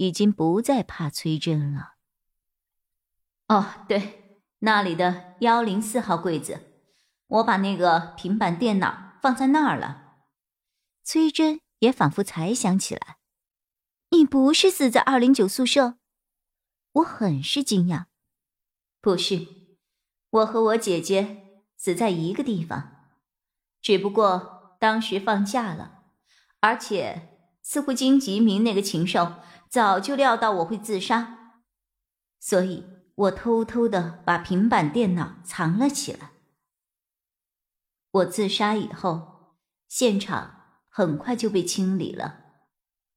已经不再怕崔真了。哦，对，那里的幺零四号柜子，我把那个平板电脑放在那儿了。崔真也仿佛才想起来，你不是死在二零九宿舍？我很是惊讶。不是，我和我姐姐死在一个地方，只不过当时放假了，而且似乎金吉明那个禽兽。早就料到我会自杀，所以我偷偷的把平板电脑藏了起来。我自杀以后，现场很快就被清理了，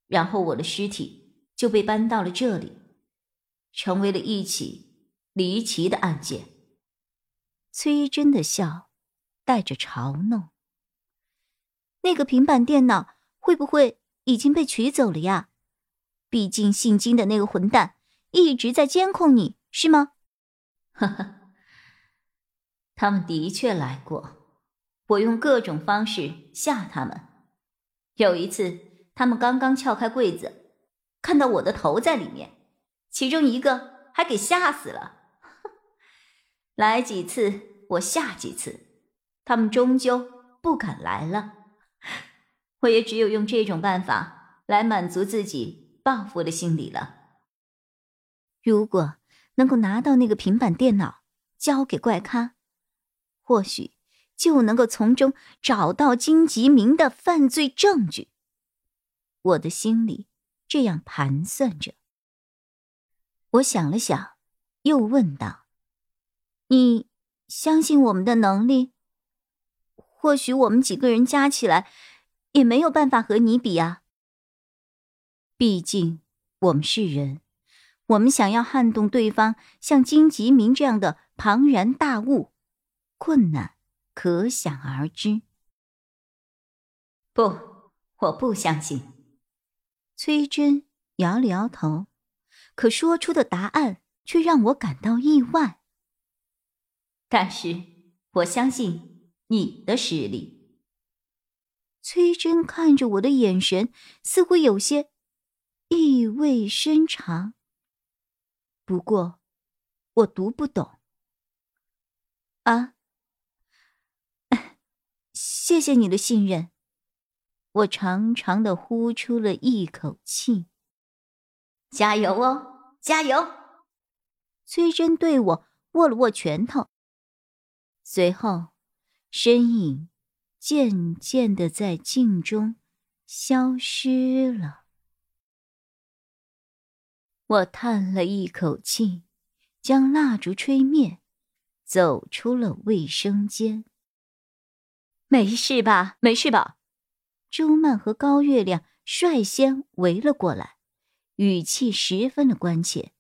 然后我的尸体就被搬到了这里，成为了一起离奇的案件。崔真的笑带着嘲弄。那个平板电脑会不会已经被取走了呀？毕竟姓金的那个混蛋一直在监控你，是吗？呵呵，他们的确来过，我用各种方式吓他们。有一次，他们刚刚撬开柜子，看到我的头在里面，其中一个还给吓死了。来几次我吓几次，他们终究不敢来了。我也只有用这种办法来满足自己。报复的心理了。如果能够拿到那个平板电脑，交给怪咖，或许就能够从中找到金吉明的犯罪证据。我的心里这样盘算着。我想了想，又问道：“你相信我们的能力？或许我们几个人加起来，也没有办法和你比啊。”毕竟我们是人，我们想要撼动对方像金吉明这样的庞然大物，困难可想而知。不，我不相信。崔真摇了摇头，可说出的答案却让我感到意外。但是我相信你的实力。崔真看着我的眼神似乎有些。意味深长。不过，我读不懂。啊，谢谢你的信任。我长长的呼出了一口气。加油哦，加油！崔真对我握了握拳头，随后身影渐渐的在镜中消失了。我叹了一口气，将蜡烛吹灭，走出了卫生间。没事吧？没事吧？朱曼和高月亮率先围了过来，语气十分的关切。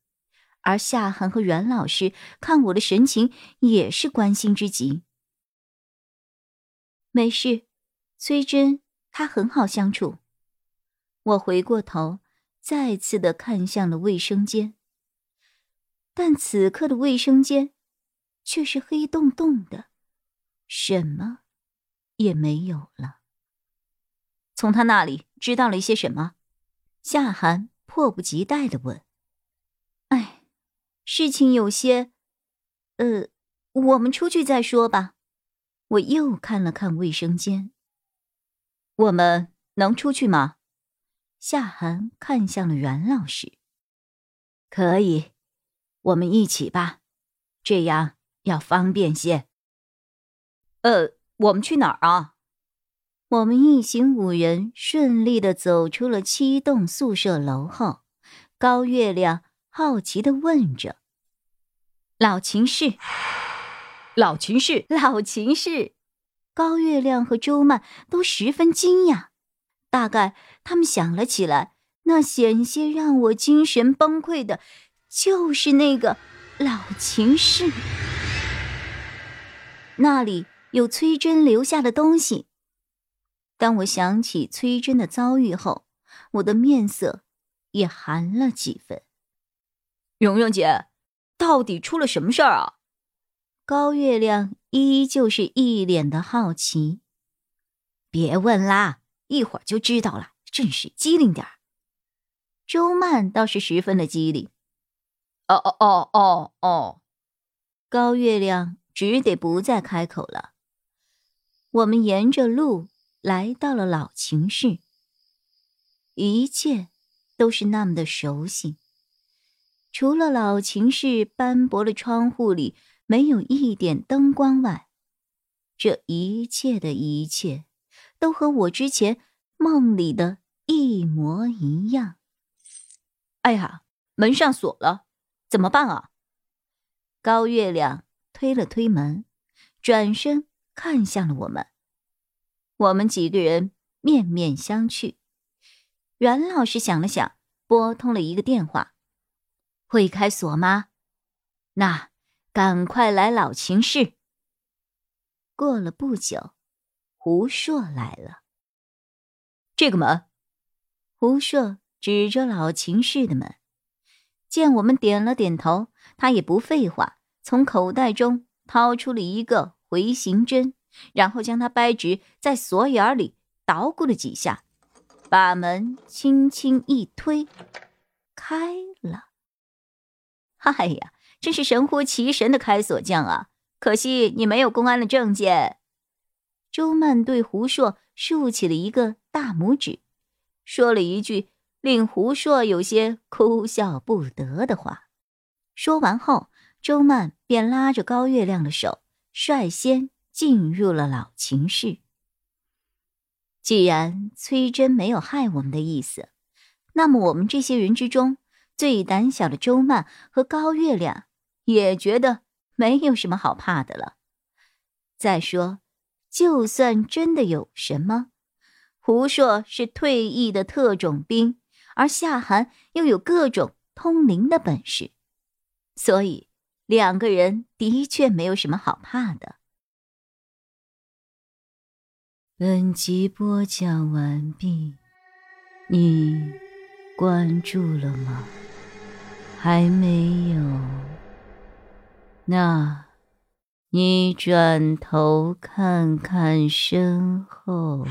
而夏寒和阮老师看我的神情也是关心之极。没事，崔真她很好相处。我回过头。再次的看向了卫生间，但此刻的卫生间却是黑洞洞的，什么也没有了。从他那里知道了一些什么？夏寒迫不及待的问。哎，事情有些……呃，我们出去再说吧。我又看了看卫生间，我们能出去吗？夏寒看向了袁老师，可以，我们一起吧，这样要方便些。呃，我们去哪儿啊？我们一行五人顺利的走出了七栋宿舍楼后，高月亮好奇的问着：“老秦氏，老秦氏，老秦氏。”高月亮和周曼都十分惊讶。大概他们想了起来，那险些让我精神崩溃的，就是那个老秦氏。那里有崔真留下的东西。当我想起崔真的遭遇后，我的面色也寒了几分。蓉蓉姐，到底出了什么事儿啊？高月亮依旧是一脸的好奇。别问啦，一会儿就知道了。真是机灵点儿。周曼倒是十分的机灵。哦哦哦哦哦，高月亮只得不再开口了。我们沿着路来到了老秦氏，一切都是那么的熟悉。除了老秦氏斑驳的窗户里没有一点灯光外，这一切的一切都和我之前梦里的一模一样。哎呀，门上锁了，怎么办啊？高月亮推了推门，转身看向了我们。我们几个人面面相觑。阮老师想了想，拨通了一个电话。会开锁吗？那赶快来老秦室。过了不久，胡硕来了。这个门，胡硕指着老秦氏的门。见我们点了点头，他也不废话，从口袋中掏出了一个回形针，然后将它掰直，在锁眼里捣鼓了几下，把门轻轻一推，开了。哎呀，真是神乎其神的开锁匠啊！可惜你没有公安的证件。周曼对胡硕竖起了一个大拇指，说了一句令胡硕有些哭笑不得的话。说完后，周曼便拉着高月亮的手，率先进入了老秦室。既然崔真没有害我们的意思，那么我们这些人之中。最胆小的周曼和高月亮也觉得没有什么好怕的了。再说，就算真的有什么，胡硕是退役的特种兵，而夏寒又有各种通灵的本事，所以两个人的确没有什么好怕的。本集播讲完毕，你关注了吗？还没有，那，你转头看看身后。